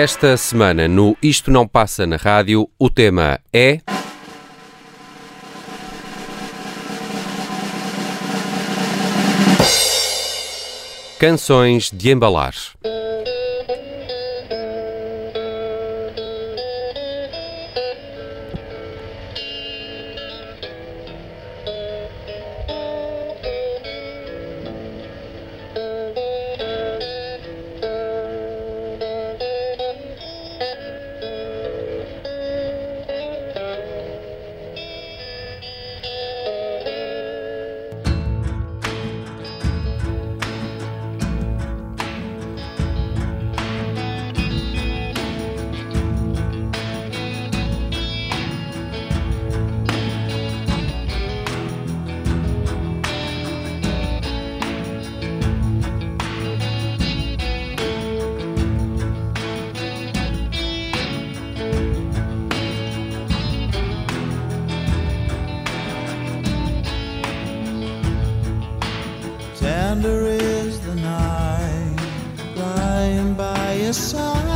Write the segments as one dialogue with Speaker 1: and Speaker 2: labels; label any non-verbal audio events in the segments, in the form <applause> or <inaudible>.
Speaker 1: Esta semana, no Isto Não Passa na Rádio, o tema é. Canções de embalar.
Speaker 2: Tender is the night lying by your side.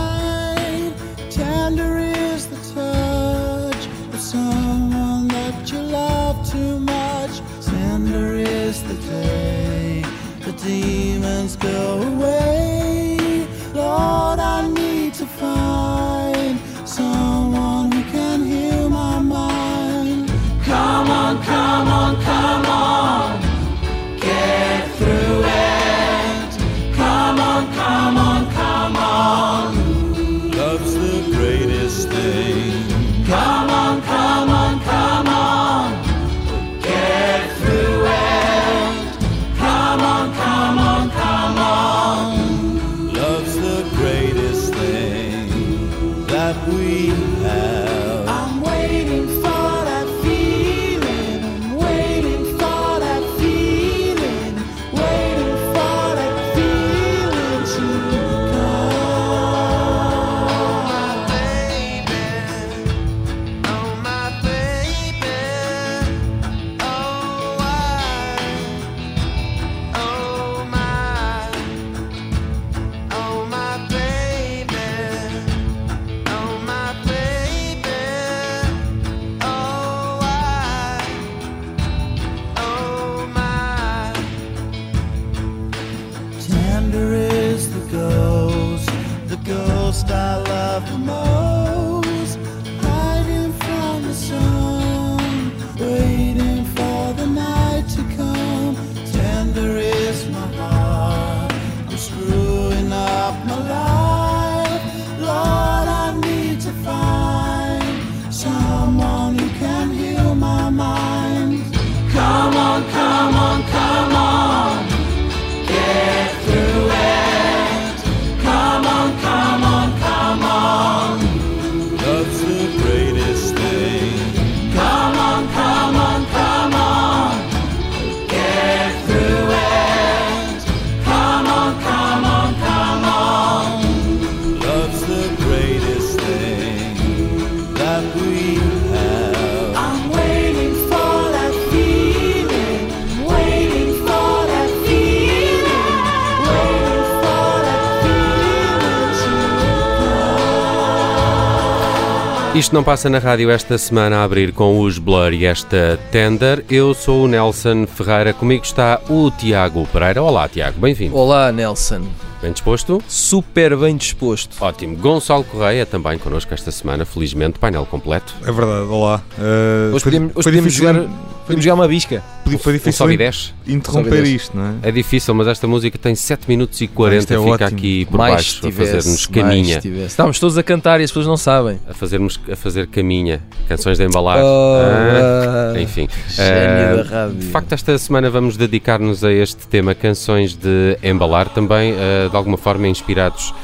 Speaker 1: Isto não passa na rádio esta semana a abrir com os Blur e esta Tender. Eu sou o Nelson Ferreira, comigo está o Tiago Pereira. Olá, Tiago, bem-vindo.
Speaker 3: Olá, Nelson.
Speaker 1: Bem disposto?
Speaker 3: Super bem disposto.
Speaker 1: Ótimo. Gonçalo Correia também connosco esta semana, felizmente, painel completo.
Speaker 4: É verdade, olá. Uh,
Speaker 3: podíamos, podíamos
Speaker 4: difícil-
Speaker 3: jogar, podíamos jogar uma bisca.
Speaker 4: Foi, foi
Speaker 1: Um
Speaker 4: difícil
Speaker 1: e desce.
Speaker 4: interromper
Speaker 3: Sobe desce.
Speaker 4: isto, não é?
Speaker 1: É difícil, mas esta música tem 7 minutos e 40,
Speaker 4: isto é
Speaker 1: fica
Speaker 4: ótimo.
Speaker 1: aqui por
Speaker 3: mais
Speaker 1: baixo a
Speaker 3: tivesse,
Speaker 1: fazer-nos
Speaker 3: mais
Speaker 1: caminha.
Speaker 3: Estávamos todos a cantar e as pessoas não sabem.
Speaker 1: A fazermos a fazer caminha, canções de embalar.
Speaker 3: Oh,
Speaker 1: Ah, enfim. Ah. De facto, esta semana vamos dedicar-nos a este tema, canções de embalar, também ah, de alguma forma inspirados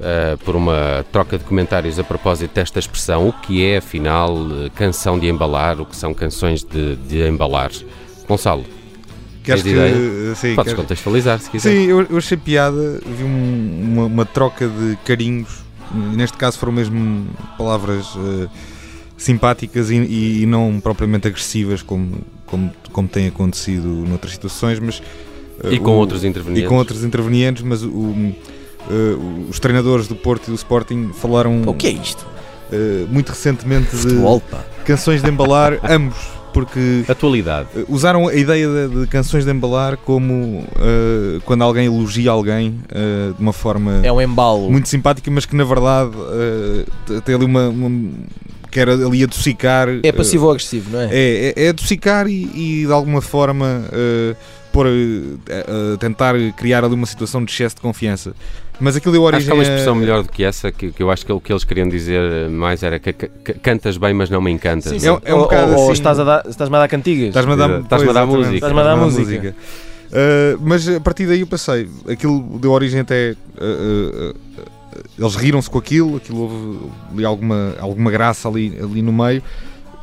Speaker 1: ah, por uma troca de comentários a propósito desta expressão. O que é, afinal, eh, canção de embalar? O que são canções de, de embalar? Gonçalo,
Speaker 4: Queres que.
Speaker 1: ideia?
Speaker 4: Sim,
Speaker 1: podes contextualizar se quiser.
Speaker 4: Sim, eu, eu achei piada, vi um- uma, uma troca de carinhos, neste caso foram mesmo palavras eh, simpáticas e, e- não propriamente agressivas como, como, como tem acontecido noutras situações, mas eh,
Speaker 1: E com
Speaker 4: o-
Speaker 1: outros intervenientes.
Speaker 4: e com outros intervenientes, mas o, eh, os treinadores do Porto e do Sporting falaram
Speaker 3: O que é isto?
Speaker 4: eh, muito recentemente de
Speaker 3: Futebol,
Speaker 4: canções de embalar, <laughs> ambos, porque
Speaker 1: Atualidade.
Speaker 4: eh, usaram a ideia de, de canções de embalar como eh, quando alguém elogia alguém eh, de uma forma
Speaker 3: É um embalo.
Speaker 4: muito simpática, mas que na verdade tem ali uma, uma quer ali adocicar.
Speaker 3: É passivo ou agressivo, não é?
Speaker 4: É, é, é adocicar e, e de alguma forma pôr, eh, eh, tentar criar ali uma situação de excesso de confiança. Mas aquilo deu
Speaker 1: Acho
Speaker 4: origem
Speaker 1: que há uma
Speaker 4: a-
Speaker 1: expressão melhor do que essa, que, que eu acho que o que eles queriam dizer mais era que, que- que cantas bem, mas não me encantas.
Speaker 3: Sim, sim.
Speaker 1: é?
Speaker 4: É um- é um
Speaker 3: ou,
Speaker 4: bocado
Speaker 3: ou
Speaker 4: assim-
Speaker 3: estás a dar- estás-me a dar cantigas.
Speaker 4: Estás-me a dar.
Speaker 1: Estás-me a dar música.
Speaker 3: Estás-me a dar música.
Speaker 4: Uh, mas a partir daí eu passei. Aquilo deu origem até. uh, uh, uh, eles riram-se com aquilo, aquilo houve ali alguma, alguma graça ali, ali no meio.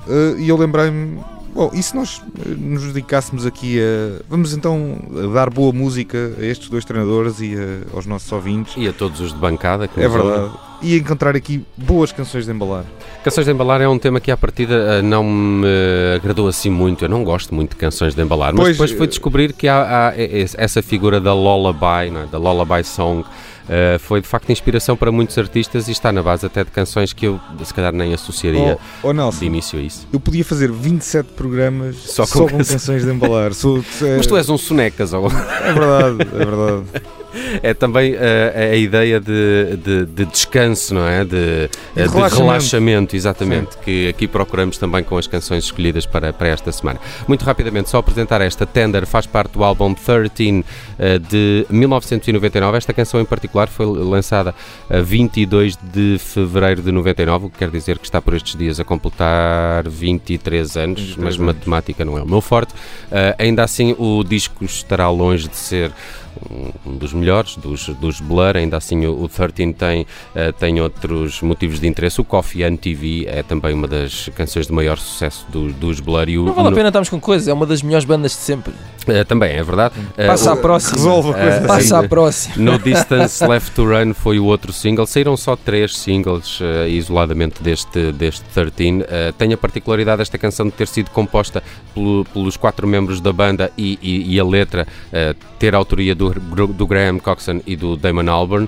Speaker 4: Uh, e eu lembrei-me. Bom, e se nós uh, nos dedicássemos aqui a. Vamos então dar boa música a estes dois treinadores e a- aos nossos ouvintes.
Speaker 1: E a todos os de bancada. que
Speaker 4: É
Speaker 1: nos ouvem.
Speaker 4: verdade. E encontrar aqui boas canções de embalar.
Speaker 1: Canções de embalar é um tema que à partida eh, não me agradou assim muito. Eu não gosto muito de canções de embalar, mas
Speaker 4: Pois,
Speaker 1: depois fui
Speaker 4: eh,
Speaker 1: descobrir que há, há essa figura da lullaby, é? da lullaby song. Eh, foi de facto inspiração para muitos artistas e está na base até de canções que eu se calhar nem associaria
Speaker 4: Oh, oh
Speaker 1: de
Speaker 4: Nelson,
Speaker 1: início a isso.
Speaker 4: eu podia fazer 27 programas
Speaker 1: Só
Speaker 4: só
Speaker 1: com
Speaker 4: com,
Speaker 1: canções.
Speaker 4: canções de embalar. Sou- é,
Speaker 1: Mas tu és um sonecas, ou...
Speaker 4: é verdade, é verdade.
Speaker 1: É também eh, a ideia de, de- de descanso, não é? De, eh, de
Speaker 4: relaxamento.
Speaker 1: relaxamento, exatamente, que aqui procuramos também com as canções escolhidas para, para esta semana. Muito rapidamente, só apresentar esta Tender, faz parte do álbum 13 eh, de 1999. Esta canção em particular foi lançada a 22 de fevereiro de 99, o que quer dizer que está por estes dias a completar 23 anos,
Speaker 4: 23
Speaker 1: mas
Speaker 4: anos.
Speaker 1: matemática não é o meu forte. Eh, ainda assim, o disco estará longe de ser um- dos melhores, dos, dos Blur, ainda assim o, o 13 tem, eh, tem outros motivos de interesse. O Coffee and TV é também uma das canções de maior sucesso do- dos Blur e o,
Speaker 3: Não vale a
Speaker 1: no-
Speaker 3: pena estarmos com coisas, é uma das melhores bandas de sempre.
Speaker 1: eh, também é verdade. Eh,
Speaker 3: Passa
Speaker 1: o-
Speaker 3: à próxima.
Speaker 4: Resolve a coisa
Speaker 1: Eh,
Speaker 3: Passa à próxima.
Speaker 1: No <laughs> Distance Left to Run foi o outro single. Saíram só três singles isoladamente deste, deste 13. Eh, tem a particularidade desta canção de ter sido composta pelo- pelos quatro membros da banda e, e- e a letra ter a autoria do, do Graham Coxon e do Damon Albarn.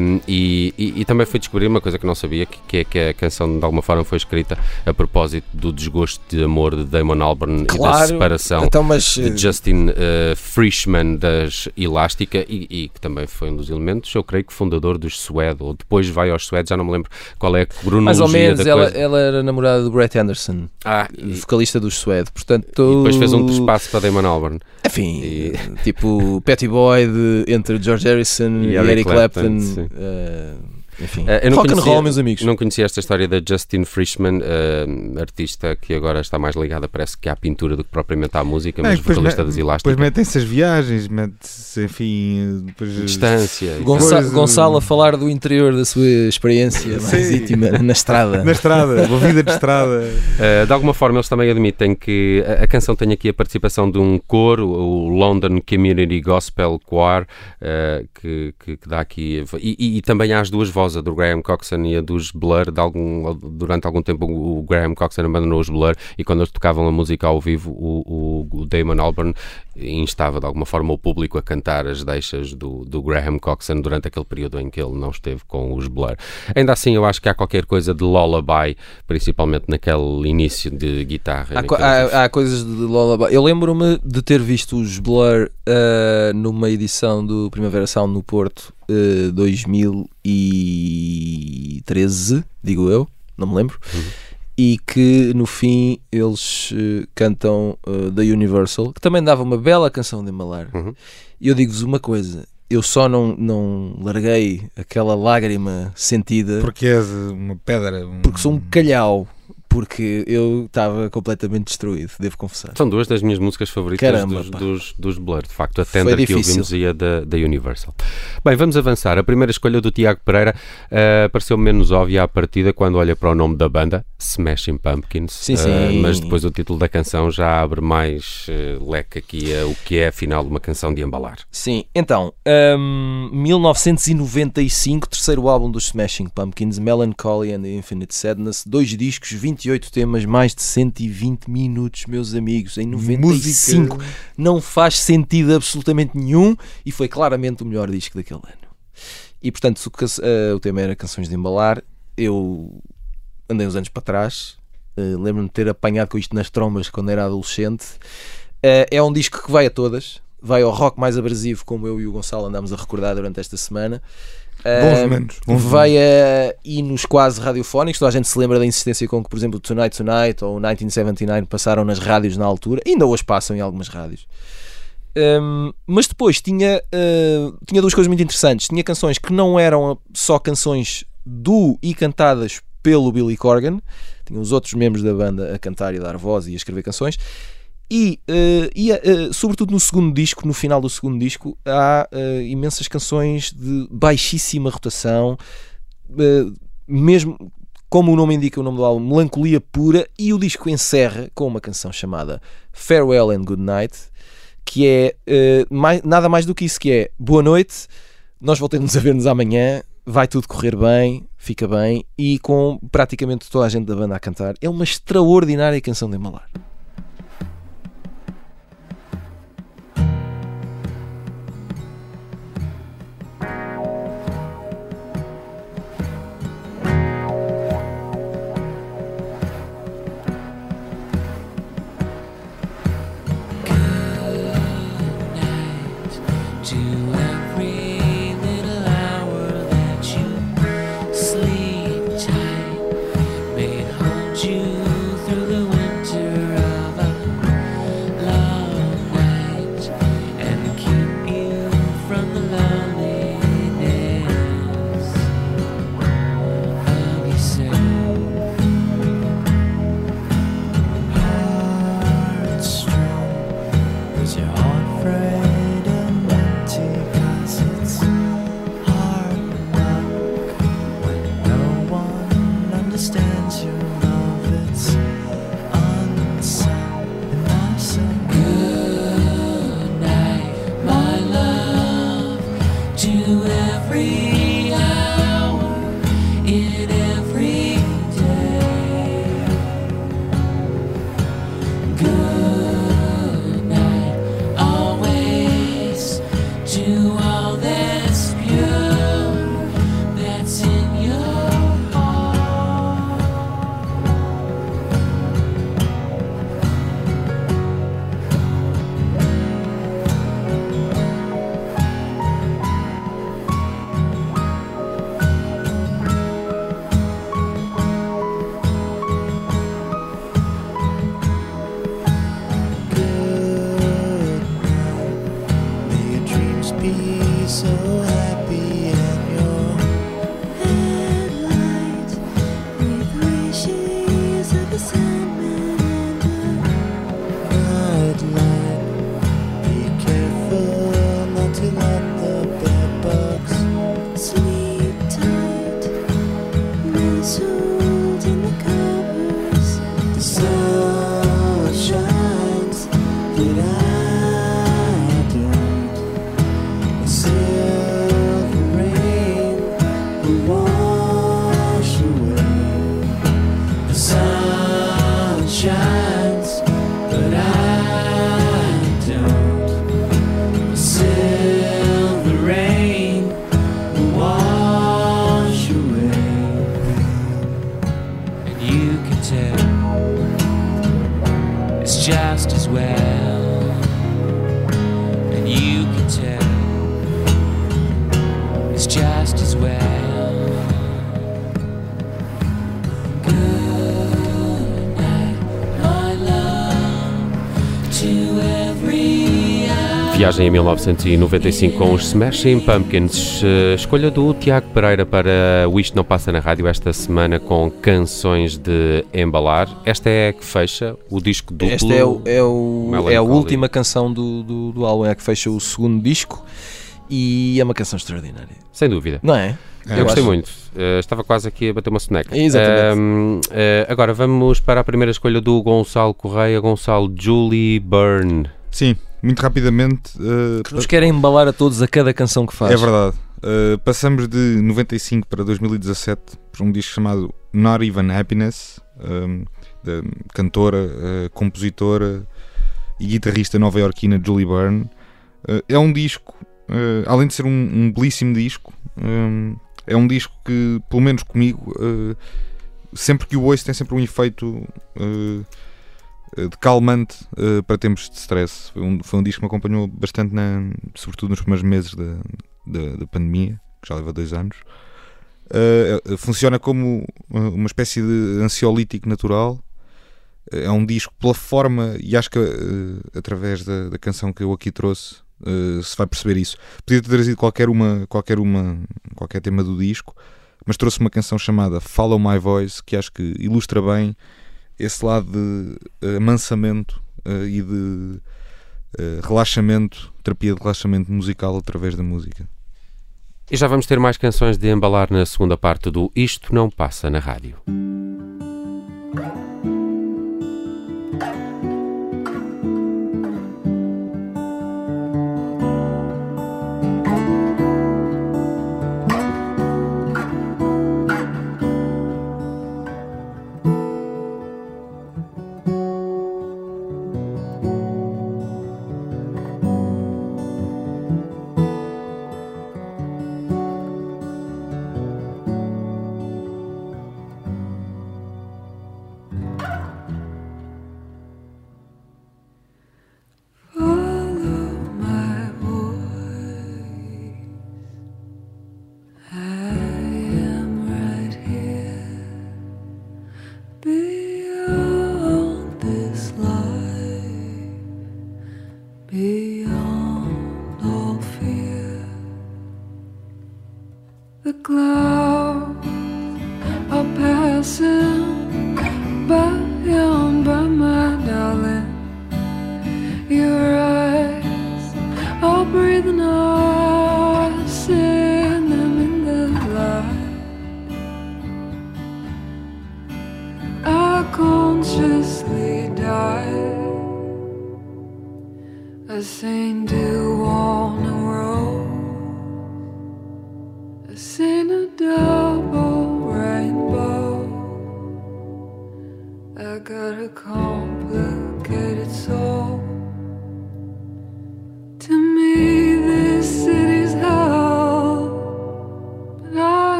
Speaker 1: Um, e, e- e também fui descobrir uma coisa que não sabia, que, que é que a canção de alguma forma foi escrita a propósito do desgosto de amor de Damon Albarn e da
Speaker 3: Claro.
Speaker 1: separação
Speaker 3: Então, mas.
Speaker 1: de Justin uh, Frischman das Elástica e, e que também foi um dos elementos, eu creio que fundador dos Suede, ou depois vai aos Suede, já não me lembro qual é a cronologia
Speaker 3: Mais ou menos, ela, ela era namorada do Brett Anderson,
Speaker 1: Ah,
Speaker 3: vocalista dos Suede. Portanto,
Speaker 1: e depois fez um espaço para Damon Albarn.
Speaker 3: Enfim, tipo Petty Boy de- entre George Harrison
Speaker 1: E
Speaker 3: e,
Speaker 1: Eric Clapton,
Speaker 3: Clapton.
Speaker 1: sim.
Speaker 3: Enfim,
Speaker 1: eu não
Speaker 3: rock and
Speaker 1: conhecia-
Speaker 3: roll, meus amigos.
Speaker 1: Não conhecia esta história da Justin Frischman, uh, artista que agora está mais ligada, parece que à pintura do que propriamente à música,
Speaker 4: É,
Speaker 1: mas
Speaker 4: depois
Speaker 1: vocalista das
Speaker 4: Depois
Speaker 1: Elásticas.
Speaker 4: metem-se as viagens, mete-se, enfim, depois
Speaker 1: Distância.
Speaker 3: Gonça- Gonçalo a falar do interior da sua experiência mais íntima na estrada.
Speaker 4: na estrada, uma vida de estrada.
Speaker 1: Uh, de alguma forma, eles também admitem que a, a canção tem aqui a participação de um coro, o London Community Gospel Choir, uh, que, que- que dá aqui. E, e- e também há as duas vozes, a do Graham Coxon e a dos Blur. Algum, durante algum tempo, o Graham Coxon abandonou os Blur e quando eles tocavam a música ao vivo, o, o- o Damon Albarn instava de alguma forma o público a cantar as deixas do, do Graham Coxon durante aquele período em que ele não esteve com os Blur. Ainda assim, eu acho que há qualquer coisa de lullaby, principalmente naquele início de guitarra.
Speaker 3: Há, co- há- há coisas de Lullaby. Eu lembro-me de ter visto os Blur eh, numa edição do Primavera Sound no Porto eh, 2013, digo eu, não me lembro.
Speaker 1: Uhum.
Speaker 3: E que no fim eles eh, cantam eh, da Universal, que também dava uma bela canção de embalar.
Speaker 1: Uhum.
Speaker 3: E eu digo-vos uma coisa: eu só não, não larguei aquela lágrima sentida
Speaker 4: Porque és uma pedra. um-
Speaker 3: porque sou um calhau. Porque eu estava completamente destruído, devo confessar.
Speaker 1: São duas das minhas músicas favoritas
Speaker 3: Caramba,
Speaker 1: dos, dos, dos Blur, de facto, a Tender que ouvimos e a da, da Universal. Bem, vamos avançar. A primeira escolha do Tiago Pereira uh, pareceu menos óbvia à partida quando olha para o nome da banda, Smashing Pumpkins.
Speaker 3: Sim,
Speaker 1: Uh,
Speaker 3: sim.
Speaker 1: mas depois o título da canção já abre mais uh, leque aqui a o que é afinal uma canção de embalar.
Speaker 3: Sim, então, hum, 1995, terceiro álbum dos Smashing Pumpkins, Melancholy and Infinite Sadness, dois discos, 28 temas, mais de 120 minutos, meus amigos, em 95.
Speaker 4: Música.
Speaker 3: Não faz sentido absolutamente nenhum e foi claramente o melhor disco daquele ano. E portanto, se o, eh, o tema era canções de embalar, eu andei uns anos para trás. eh, Lembro-me de ter apanhado com isto nas trombas quando era adolescente. Eh, é um disco que vai a todas, vai ao rock mais abrasivo, como eu e o Gonçalo andámos a recordar durante esta semana.
Speaker 4: Bons momentos. Bons
Speaker 3: vai a hinos quase radiofónicos. Toda a gente se lembra da insistência com que, por exemplo, Tonight Tonight ou 1979 passaram nas rádios na altura, ainda hoje passam em algumas rádios. Hum, mas depois tinha, uh, tinha duas coisas muito interessantes. Tinha canções que não eram só canções do e cantadas pelo Billy Corgan, tinha os outros membros da banda a cantar e a dar voz e a escrever canções. E, uh, e uh, sobretudo no segundo disco, no final do segundo disco, há uh, imensas canções de baixíssima rotação, mesmo como o nome indica, o nome do álbum, melancolia pura. E o disco encerra com uma canção chamada Farewell and Good Night, que é mais- nada mais do que isso: que é boa noite, nós voltamos a ver-nos amanhã, vai tudo correr bem, fica bem, e com praticamente toda a gente da banda a cantar. É uma extraordinária canção de embalar.
Speaker 1: Viagem em 1995 com os Smashing Pumpkins. Eh, Escolha do Tiago Pereira para o Isto Não Passa na Rádio esta semana com canções de embalar. Esta é a que fecha o disco duplo.
Speaker 3: Esta é, o, é, o- é a última canção do, do, do álbum, é a que fecha o segundo disco e é uma canção extraordinária.
Speaker 1: Sem dúvida.
Speaker 3: Não é?
Speaker 4: É,
Speaker 1: Eu gostei
Speaker 3: acho.
Speaker 1: muito. Eh, estava quase aqui a bater uma soneca.
Speaker 3: Exatamente.
Speaker 1: Eh, agora vamos para a primeira escolha do Gonçalo Correia, Gonçalo Julie Byrne.
Speaker 4: Sim, muito rapidamente. uh,
Speaker 3: Que nos querem embalar a todos a cada canção que faz.
Speaker 4: É verdade. Uh, passamos de 95 para 2017 por um disco chamado Not Even Happiness, um, da cantora, uh, compositora e guitarrista nova-iorquina Julie Byrne. É um disco, além de ser um, um belíssimo disco, Hum, é um disco que, pelo menos comigo, sempre que o ouço tem sempre um efeito de calmante eh, para tempos de stress. Foi um, foi um disco que me acompanhou bastante, na, sobretudo nos primeiros meses da, da, da pandemia, que já leva dois anos. Eh, eh, funciona como eh, uma espécie de ansiolítico natural. Eh, É um disco pela forma, e acho que eh, através da, da canção que eu aqui trouxe eh, se vai perceber isso. Podia ter trazido qualquer, uma, qualquer, uma, qualquer tema do disco, mas trouxe uma canção chamada Follow My Voice que acho que ilustra bem esse lado de eh, amansamento eh, e de eh, relaxamento, terapia de relaxamento musical através da música.
Speaker 5: E já vamos ter mais canções de embalar na segunda parte do Isto Não Passa na Rádio.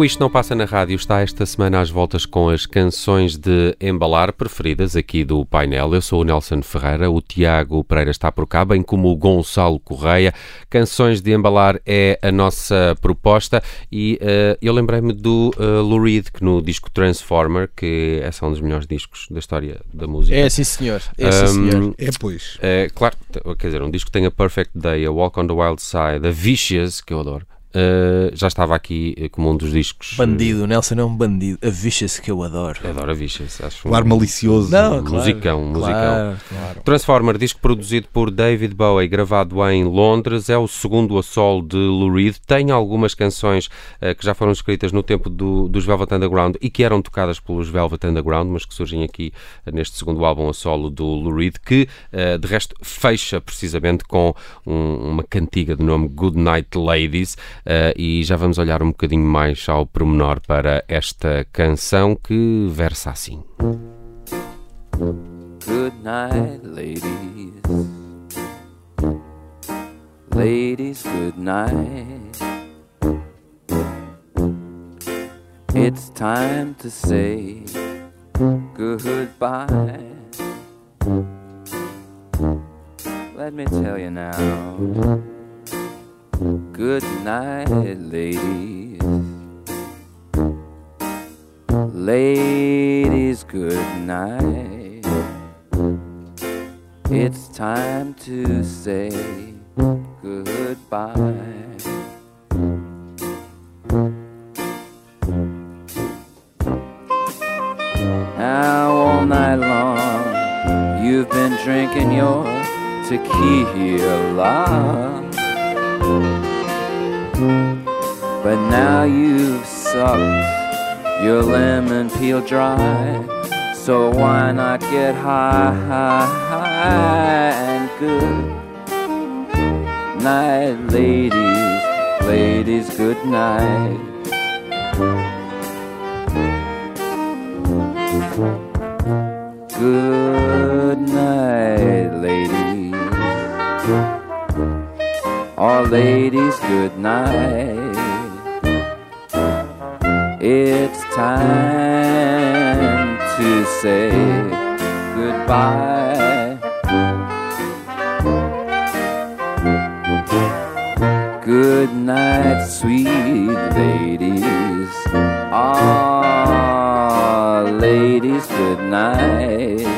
Speaker 1: O Isto Não Passa na Rádio está esta semana às voltas com as canções de embalar preferidas aqui do painel. Eu sou o Nelson Ferreira, o Tiago Pereira está por cá, bem como o Gonçalo Correia. Canções de embalar é a nossa proposta e eh, eu lembrei-me do uh, Lou Reed, que no disco Transformer, que é um dos melhores discos da história da música.
Speaker 3: É sim, senhor. É sim, senhor.
Speaker 4: É, pois.
Speaker 1: é, claro, quer dizer, um disco que tem a Perfect Day, a Walk on the Wild Side, a Vicious, que eu adoro, eh, já estava aqui eh, como um dos discos. eh,
Speaker 3: Bandido, o Nelson é um bandido. A Vicious que eu adoro.
Speaker 1: Adoro a Vicious, acho
Speaker 4: O ar malicioso.
Speaker 3: Não,
Speaker 1: um
Speaker 3: claro,
Speaker 1: musicão, um musicão.
Speaker 3: Claro, claro.
Speaker 1: Transformer, disco produzido por David Bowie, gravado em Londres, é o segundo a solo de Lou Reed. Tem algumas canções eh, que já foram escritas no tempo do- dos Velvet Underground e que eram tocadas pelos Velvet Underground, mas que surgem aqui eh, neste segundo álbum a solo do Lou Reed, que eh, de resto fecha precisamente com um- uma cantiga de nome Good Night Ladies eh, e já vamos olhar um bocadinho mais ao pormenor para esta canção que versa assim.
Speaker 6: Good night, ladies. Ladies, good night. It's time to say goodbye. Let me tell you now. Good night, ladies. Ladies, good night. It's time to say goodbye. Now, all night long, you've been drinking your tequila. But now you've sucked your lemon peel dry. So why not get high, high, high and good night, ladies, ladies, good night. Ladies, good night. It's time to say goodbye. Good night, sweet ladies. Ah, ladies, good night.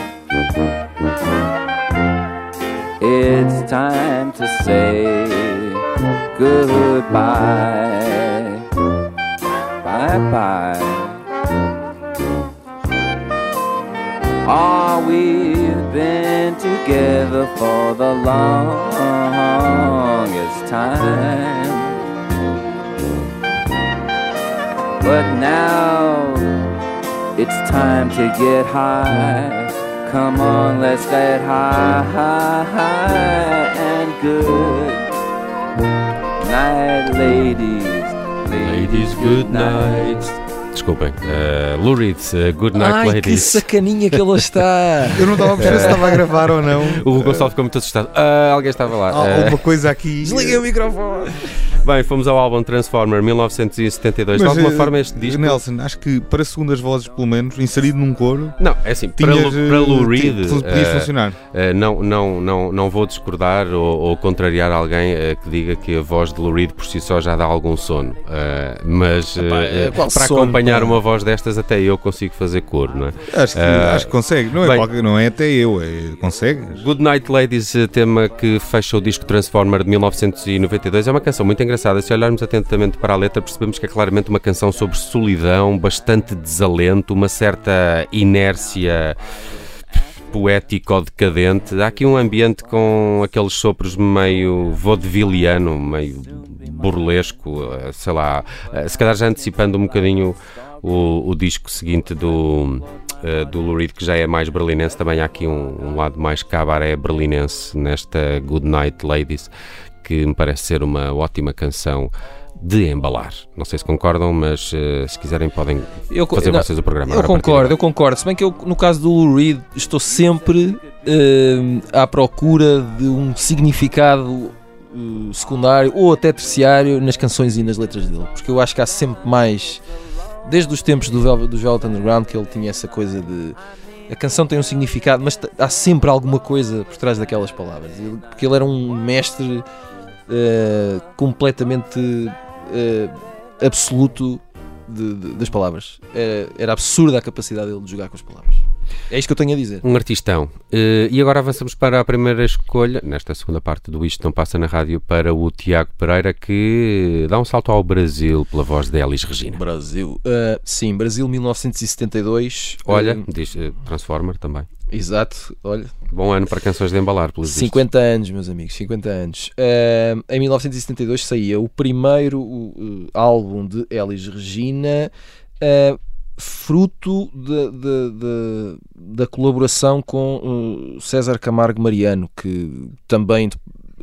Speaker 6: It's time to say goodbye. Bye bye. Ah, we've been together for the longest time. But now it's time to get high. Come on, let's get high, high, high and good night, ladies.
Speaker 1: Ladies, good night. Desculpem. Uh, Lou Reed, uh, Good Night
Speaker 3: Ai, que
Speaker 1: Ladies.
Speaker 3: sacaninha que ele está. <laughs>
Speaker 4: Eu não estava a perceber se estava a gravar ou não.
Speaker 1: O Gonçalo ficou muito assustado. Ah, alguém estava lá.
Speaker 4: Há
Speaker 1: Ah,
Speaker 4: alguma coisa aqui.
Speaker 3: Desliguei o microfone.
Speaker 1: Bem, fomos ao álbum Transformer 1972. de
Speaker 4: Mas,
Speaker 1: alguma
Speaker 4: eh,
Speaker 1: forma, este disco.
Speaker 4: Nelson, acho que para segundas vozes, pelo menos, inserido num coro,
Speaker 1: Não, é assim, para,
Speaker 4: tinhas,
Speaker 1: Lou- para Lou
Speaker 4: eh,
Speaker 1: Reed.
Speaker 4: ti- podias
Speaker 1: eh,
Speaker 4: funcionar.
Speaker 1: Uh, não, não, não, não vou discordar ou, ou contrariar alguém uh, que diga que a voz de Lou Reed por si só já dá algum sono. Uh, mas uh, uh, para
Speaker 3: sono,
Speaker 1: acompanhar uma voz destas, até eu consigo fazer coro, não é?
Speaker 4: Acho que, acho que consegue. Não é,
Speaker 1: bem-
Speaker 4: qualquer- não é até eu, é, consegue.
Speaker 1: Good Night Ladies, uh, tema que fecha o disco Transformer de 1992, é uma canção muito engraçada. Se olharmos atentamente para a letra, percebemos que é claramente uma canção sobre solidão, bastante desalento, uma certa inércia poético ou decadente. Há aqui um ambiente com aqueles sopros meio vaudevilliano, meio burlesco, eh, sei lá, eh, se calhar já antecipando um bocadinho o, o disco seguinte do, eh, do Lou que já é mais berlinense, também há aqui um, um lado mais cabaré berlinense nesta Good Night Ladies, que me parece ser uma ótima canção de embalar. Não sei se concordam, mas eh, se quiserem podem
Speaker 3: Eu,
Speaker 1: fazer
Speaker 3: não,
Speaker 1: vocês o programa.
Speaker 3: eu concordo, eu concordo. Se bem que eu, no caso do Lou Reed, estou sempre hum, à procura de um significado uh, secundário ou até terciário nas canções e nas letras dele, porque eu acho que há sempre mais, desde os tempos do Velvet, do Velvet Underground, que ele tinha essa coisa de a canção tem um significado, mas há sempre alguma coisa por trás daquelas palavras, porque ele era um mestre uh, completamente uh, absoluto de- de- das palavras. Era, era absurda a capacidade dele de jogar com as palavras. É isto que eu tenho a dizer.
Speaker 1: Um artistão. Eh, e agora avançamos para a primeira escolha, nesta segunda parte do Isto Não Passa na Rádio, para o Tiago Pereira, que dá um salto ao Brasil pela voz de Elis Regina.
Speaker 3: Brasil. Uh, sim, Brasil 1972.
Speaker 1: Olha,
Speaker 3: Uh,
Speaker 1: diz eh, Transformer também.
Speaker 3: exato, olha.
Speaker 1: Bom ano para canções de embalar, pelos vistos.
Speaker 3: 50 anos, meus amigos, 50 anos. Uh, em 1972 saía o primeiro uh, álbum de Elis Regina, uh, fruto de- de- de- da colaboração com uh, César Camargo Mariano, que também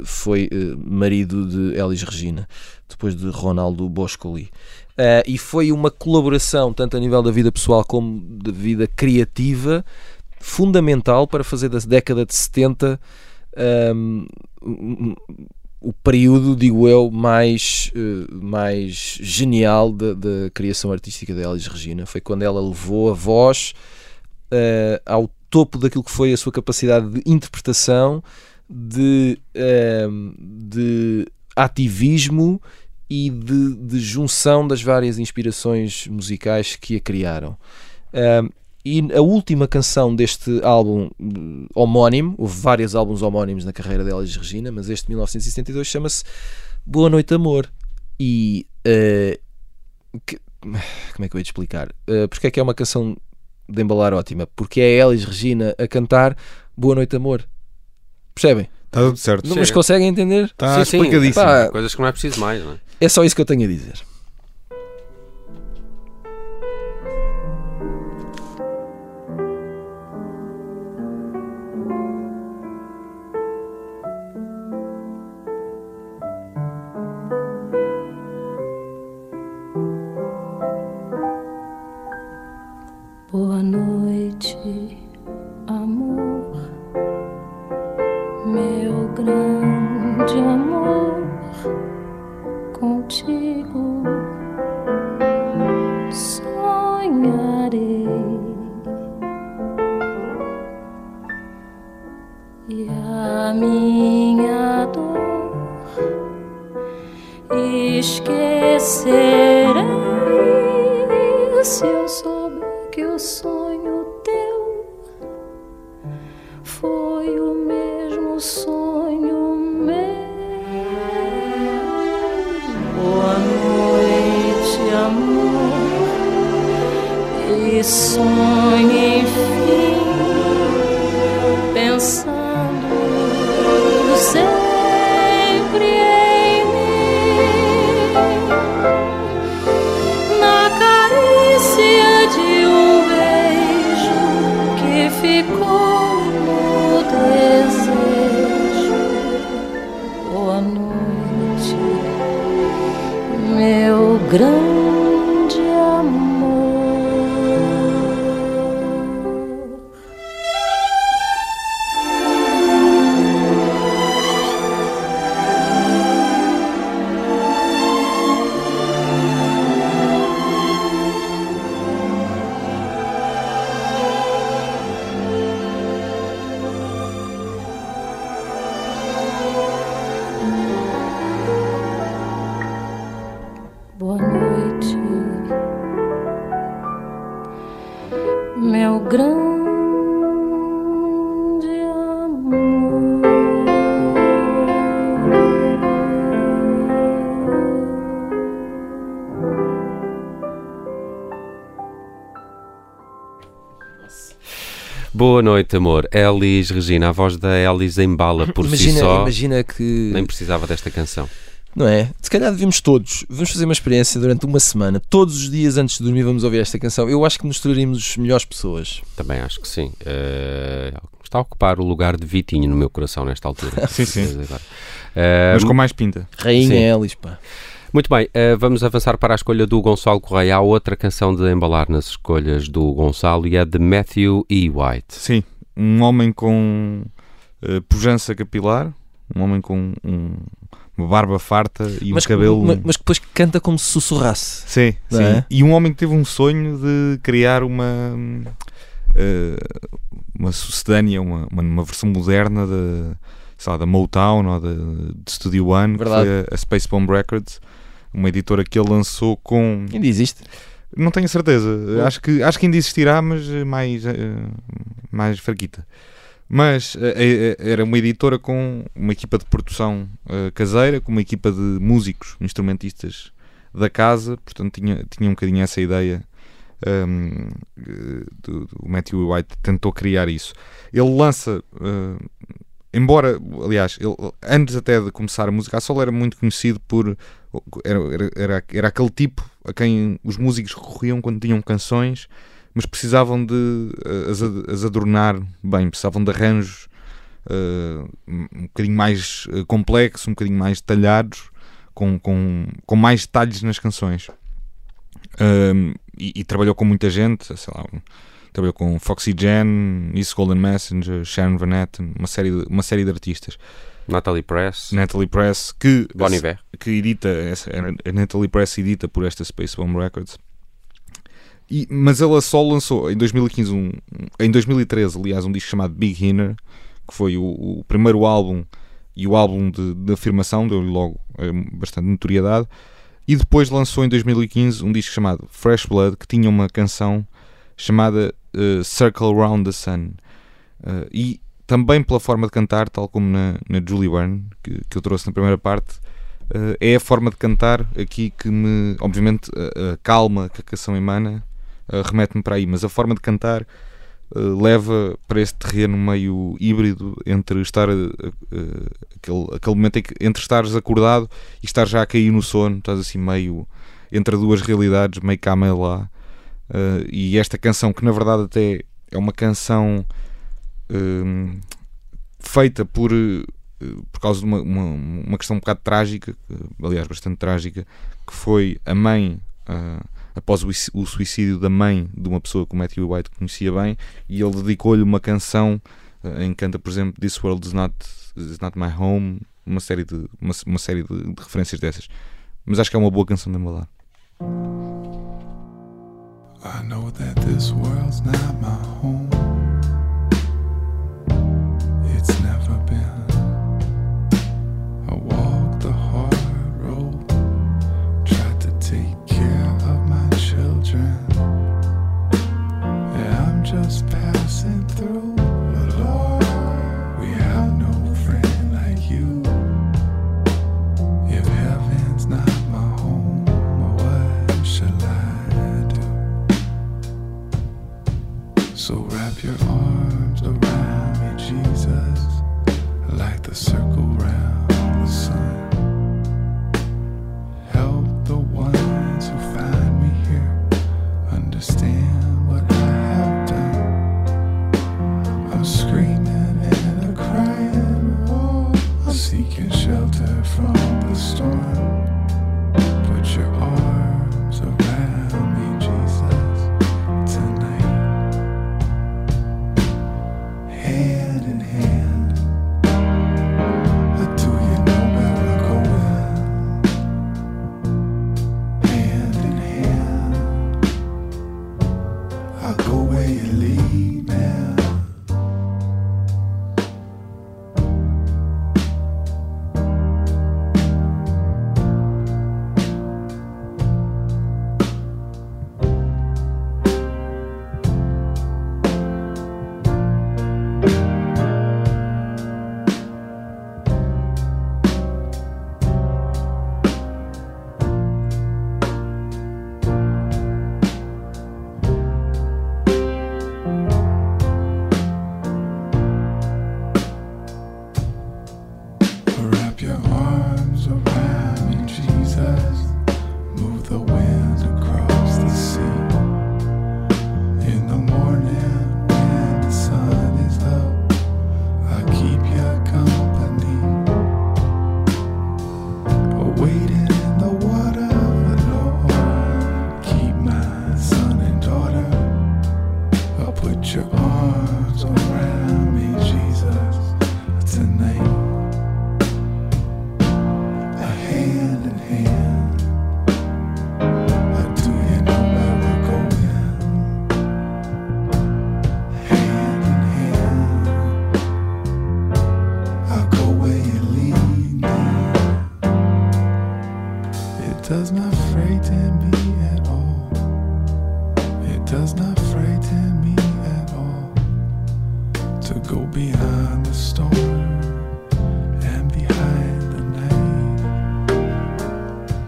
Speaker 3: foi uh, marido de Elis Regina, depois de Ronaldo Boscoli. Uh, e foi uma colaboração, tanto a nível da vida pessoal como da vida criativa, fundamental para fazer da década de 70 um, um, o período, digo eu, mais, eh, mais genial da, criação artística da Elis Regina. Foi quando ela levou a voz eh, ao topo daquilo que foi a sua capacidade de interpretação, de, ehm, de ativismo e de, de junção das várias inspirações musicais que a criaram. E a última canção deste álbum hum, homónimo, houve vários álbuns homónimos na carreira de Elis Regina, mas este de 1972 chama-se Boa Noite Amor. E eh, que- como é que eu ia te explicar? Eh, porque é que é uma canção de embalar ótima? Porque é a Elis Regina a cantar Boa Noite Amor. Percebem?
Speaker 4: Está tudo certo.
Speaker 3: Não, mas conseguem entender?
Speaker 4: Está
Speaker 1: Sim, sim.
Speaker 4: explicadíssimo.
Speaker 3: Pá,
Speaker 1: Coisas que não é preciso mais, não é?
Speaker 3: é só isso que eu tenho a dizer.
Speaker 7: Noite, amor, meu grande amor, contigo. Sonharei. E a minha dor esquecerei. Se eu souber que o sonho foi o mesmo sonho meu. Boa noite, amor, e sonhe enfim, pensando grande noite, amor.
Speaker 1: Elis Regina, a voz da Elis embala por
Speaker 3: imagina,
Speaker 1: si só.
Speaker 3: imagina que.
Speaker 1: Nem precisava desta canção.
Speaker 3: Não é? Se calhar devíamos todos, vamos fazer uma experiência durante uma semana, todos os dias antes de dormir vamos ouvir esta canção. Eu acho que nos tornaríamos melhores pessoas.
Speaker 1: Também acho que sim. Eh, está a ocupar o lugar de Vitinho no meu coração nesta altura. <laughs>
Speaker 4: Sim, sim.
Speaker 1: Eh,
Speaker 4: Mas com mais pinta.
Speaker 3: Rainha
Speaker 1: Sim.
Speaker 3: Elis, pá.
Speaker 1: Muito bem, eh, vamos avançar para a escolha do Gonçalo Correia. Há outra canção de embalar nas escolhas do Gonçalo e é de Matthew E. White.
Speaker 4: Sim, um homem com eh, pujança capilar, um homem com um uma barba farta e
Speaker 3: mas,
Speaker 4: um cabelo.
Speaker 3: mas, mas que depois canta como se sussurrasse.
Speaker 4: Sim, sim.
Speaker 3: é?
Speaker 4: E um homem que teve um sonho de criar uma eh, uma sucedânea, uma, uma, uma versão moderna da, sei lá, da Motown ou da, de Studio One,
Speaker 3: Verdade.
Speaker 4: que foi a, a Space Bomb Records, uma editora que ele lançou com.
Speaker 3: Ainda existe.
Speaker 4: Não tenho certeza. Acho que, acho que ainda existirá, mas eh, mais, eh, mais fraquita. Mas eh, era uma editora com uma equipa de produção caseira, com uma equipa de músicos, instrumentistas da casa, portanto tinha, tinha um bocadinho essa ideia. ehm, eh, do, do Matthew White tentou criar isso. Ele lança, eh, embora, aliás, ele, antes até de começar a música a solo, era muito conhecido por. Era, era, era, aquele tipo a quem os músicos recorriam quando tinham canções, mas precisavam de eh, as, as adornar bem, precisavam de arranjos eh, um bocadinho mais eh, complexos, um bocadinho mais detalhados, com, com, com mais detalhes nas canções. Um, e, e trabalhou com muita gente, sei lá, um- trabalhou com Foxy Jen, East Golden Messenger, Sharon Van Etten, uma série de, uma série de artistas.
Speaker 1: Natalie Press,
Speaker 4: Natalie Press, que,
Speaker 1: Bon
Speaker 4: que edita, essa, a Natalie Press edita por esta Space Bomb Records. E, mas ela só lançou em 2015, um, em 2013, aliás, um disco chamado Big Hinner, que foi o, o primeiro álbum e o álbum de, de afirmação, deu-lhe logo eh, bastante notoriedade. E depois lançou em 2015 um disco chamado Fresh Blood, que tinha uma canção chamada eh, Circle Round the Sun. Eh, e também pela forma de cantar, tal como na, na Julie Byrne, que, que eu trouxe na primeira parte, eh, é a forma de cantar aqui que me, obviamente, a, calma que a canção emana remete-me para aí, mas a forma de cantar leva para este terreno meio híbrido entre estar eh, aquele, aquele momento em que, entre estares acordado e estar já a cair no sono, estás assim meio entre duas realidades, meio cá, meio lá. Eh, e esta canção, que na verdade até é uma canção hum, feita por, eh, por causa de uma, uma, uma questão um bocado trágica, aliás, bastante trágica, que foi a mãe, ah, após o, o suicídio da mãe de uma pessoa que o Matthew White conhecia bem, e ele dedicou-lhe uma canção em que canta, por exemplo, This World is Not, is not My Home, uma série, de, uma, uma série de, de referências dessas. Mas acho que é uma boa canção de embalar.
Speaker 8: I know that this world's not my home. It's never been. I walked the hard road, tried to take care of my children. Yeah, I'm just passing through.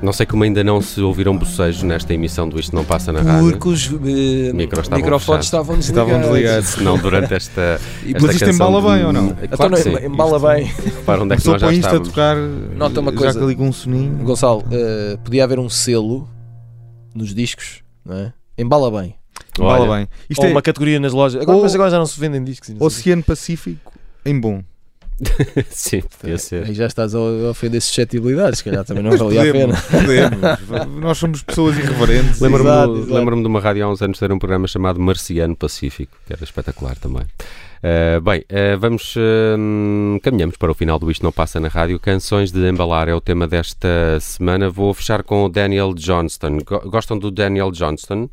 Speaker 1: Não sei como ainda não se ouviram bocejos nesta emissão do Isto Não Passa na Rádio.
Speaker 3: Porque os eh,
Speaker 1: Micros estavam
Speaker 3: microfones estavam
Speaker 4: Estavam
Speaker 3: desligados.
Speaker 4: desligados.
Speaker 1: Não durante esta. <laughs> Esta
Speaker 4: Mas isto embala
Speaker 1: de-
Speaker 4: bem ou não?
Speaker 1: Claro
Speaker 3: Então,
Speaker 1: que sim.
Speaker 3: embala bem.
Speaker 1: Repara onde é que
Speaker 4: Só
Speaker 1: nós já
Speaker 4: põe isto a
Speaker 1: estávamos.
Speaker 4: tocar,
Speaker 3: Nota uma
Speaker 4: já
Speaker 3: coisa.
Speaker 4: que liga um soninho.
Speaker 3: Gonçalo, eh, podia haver um selo nos discos, não é? Embala bem.
Speaker 4: Embala
Speaker 1: Olha,
Speaker 4: bem. Isto
Speaker 3: Ou
Speaker 4: é
Speaker 3: uma categoria nas lojas. Agora,
Speaker 4: Ou-
Speaker 3: mas agora já não se vendem discos.
Speaker 4: Oceano Pacífico em bom. <laughs>
Speaker 1: Sim, podia ser.
Speaker 3: Aí já estás a ofender suscetibilidades, se calhar também não
Speaker 4: Mas
Speaker 3: valia a pena.
Speaker 4: podemos, podemos. Nós somos pessoas irreverentes. <laughs>
Speaker 1: Lembro-me
Speaker 3: exato.
Speaker 1: lembro-me de uma rádio há uns anos ter um programa chamado Marciano Pacífico, que era espetacular também. Uh, bem, uh, vamos. hum, caminhamos para o final do Isto Não Passa na Rádio. Canções de Embalar é o tema desta semana. Vou fechar com o Daniel Johnston. Go- Gostam do Daniel Johnston?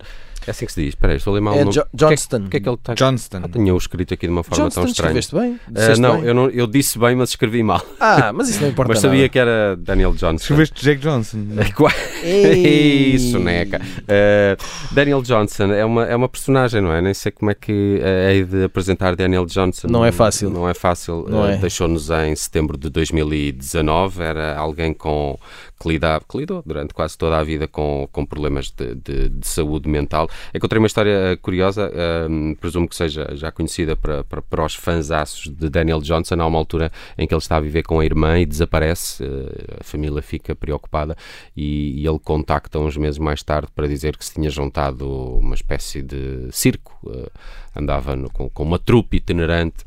Speaker 1: É assim que se diz. Espera aí, estou a ler mal o
Speaker 3: É
Speaker 1: nome.
Speaker 3: Jo-
Speaker 1: O que é-
Speaker 3: Johnston.
Speaker 1: O que é que ele está.
Speaker 4: Johnston.
Speaker 1: Ah, tinha-o escrito aqui de uma forma
Speaker 3: Johnston,
Speaker 1: tão estranha.
Speaker 3: escreveste bem?
Speaker 1: Uh, não,
Speaker 3: bem?
Speaker 1: eu não, eu disse bem, mas escrevi mal.
Speaker 3: Ah, mas isso não importa
Speaker 1: mas sabia
Speaker 3: nada.
Speaker 1: que era Daniel Johnston.
Speaker 4: Escreveste Jack Johnson. <laughs>
Speaker 3: Ei. <laughs>
Speaker 1: Isso, neca. Uh, Daniel Johnson é uma, é uma personagem, não é? Nem sei como é que uh, hei de apresentar Daniel Johnson.
Speaker 3: Não é fácil.
Speaker 1: Não é fácil.
Speaker 3: Não
Speaker 1: Uh,
Speaker 3: é.
Speaker 1: Deixou-nos em setembro de 2019. Era alguém com, que, lidava, que lidou durante quase toda a vida com, com problemas de, de- de saúde mental. Encontrei uma história uh, curiosa, um, presumo que seja já conhecida para, para, para os fãs de Daniel Johnson. Há uma altura em que ele está a viver com a irmã e desaparece. uh, a família fica preocupada e, e ele contacta uns meses mais tarde para dizer que se tinha juntado uma espécie de circo, eh, andava no- com, com uma trupe itinerante.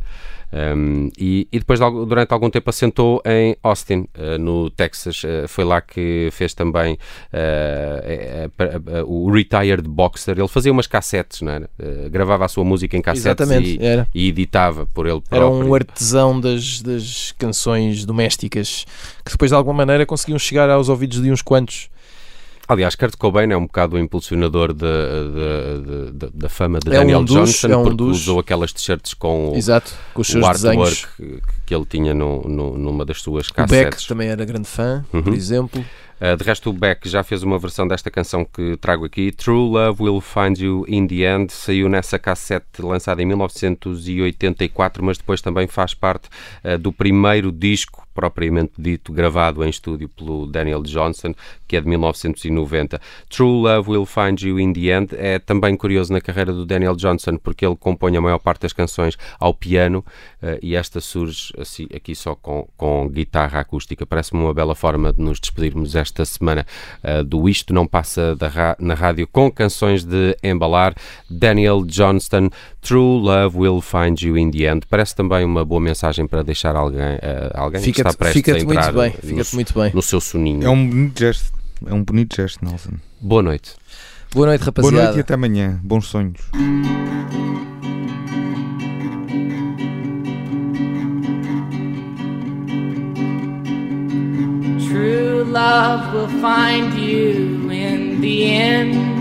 Speaker 1: um, e, e depois, de durante algum tempo, assentou em Austin, eh, no Texas. Eh, foi lá que fez também eh, eh, eh, eh, o Retired Boxer. Ele fazia umas cassetes, não era? Eh, gravava a sua música em cassetes e,
Speaker 3: era.
Speaker 1: e editava por ele
Speaker 3: Era
Speaker 1: próprio.
Speaker 3: um artesão das, das canções domésticas que depois de alguma maneira conseguiam chegar aos ouvidos de uns quantos.
Speaker 1: Aliás, Kurt Cobain é um bocado o impulsionador de- da fama de
Speaker 3: É um
Speaker 1: Daniel
Speaker 3: dos-
Speaker 1: Johnson,
Speaker 3: é um
Speaker 1: porque
Speaker 3: dos-
Speaker 1: usou aquelas t-shirts com o,
Speaker 3: Exato, com os
Speaker 1: o
Speaker 3: seus
Speaker 1: artwork
Speaker 3: desenhos.
Speaker 1: que, que ele tinha no, no- numa das suas
Speaker 3: O Beck
Speaker 1: cassetes.
Speaker 3: também era grande fã, por
Speaker 1: Uhum.
Speaker 3: exemplo.
Speaker 1: Uh, de resto, o Beck já fez uma versão desta canção que trago aqui. True Love Will Find You in the End. Saiu nessa cassete lançada em 1984, mas depois também faz parte uh, do primeiro disco propriamente dito, gravado em estúdio pelo Daniel Johnson, que é de 1990. True Love Will Find You in the End é também curioso na carreira do Daniel Johnson, porque ele compõe a maior parte das canções ao piano uh, e esta surge assim, aqui só com, com guitarra acústica. Parece-me uma bela forma de nos despedirmos esta semana uh, do Isto Não Passa na rádio com canções de embalar. Daniel Johnston, True Love Will Find You in the End. Parece também uma boa mensagem para deixar alguém, uh, alguém que está
Speaker 3: Fica-te
Speaker 1: prestes a
Speaker 3: fica
Speaker 1: entrar
Speaker 3: muito bem,
Speaker 1: no,
Speaker 3: fica-te muito bem.
Speaker 1: no seu soninho.
Speaker 4: É um bonito gesto. É um bonito gesto, Nelson.
Speaker 1: Boa noite.
Speaker 3: Boa noite,
Speaker 4: Boa
Speaker 3: rapaziada.
Speaker 4: noite e até amanhã. Bons sonhos.
Speaker 9: True love will find you in the end.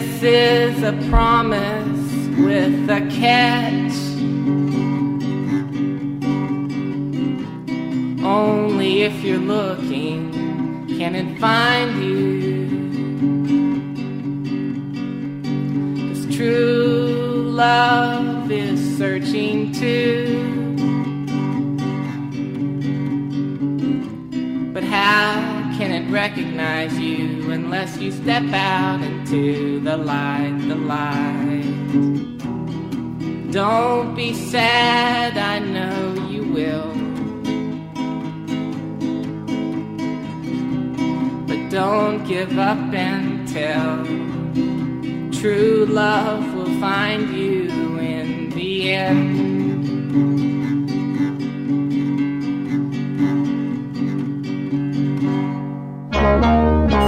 Speaker 9: This is a promise with a catch. Only if you're looking can it find you. 'Cause true love is searching too. But how can it recognize you unless you step out into the light, the light? Don't be sad, I know you will. But don't give up until true love will find you in the end.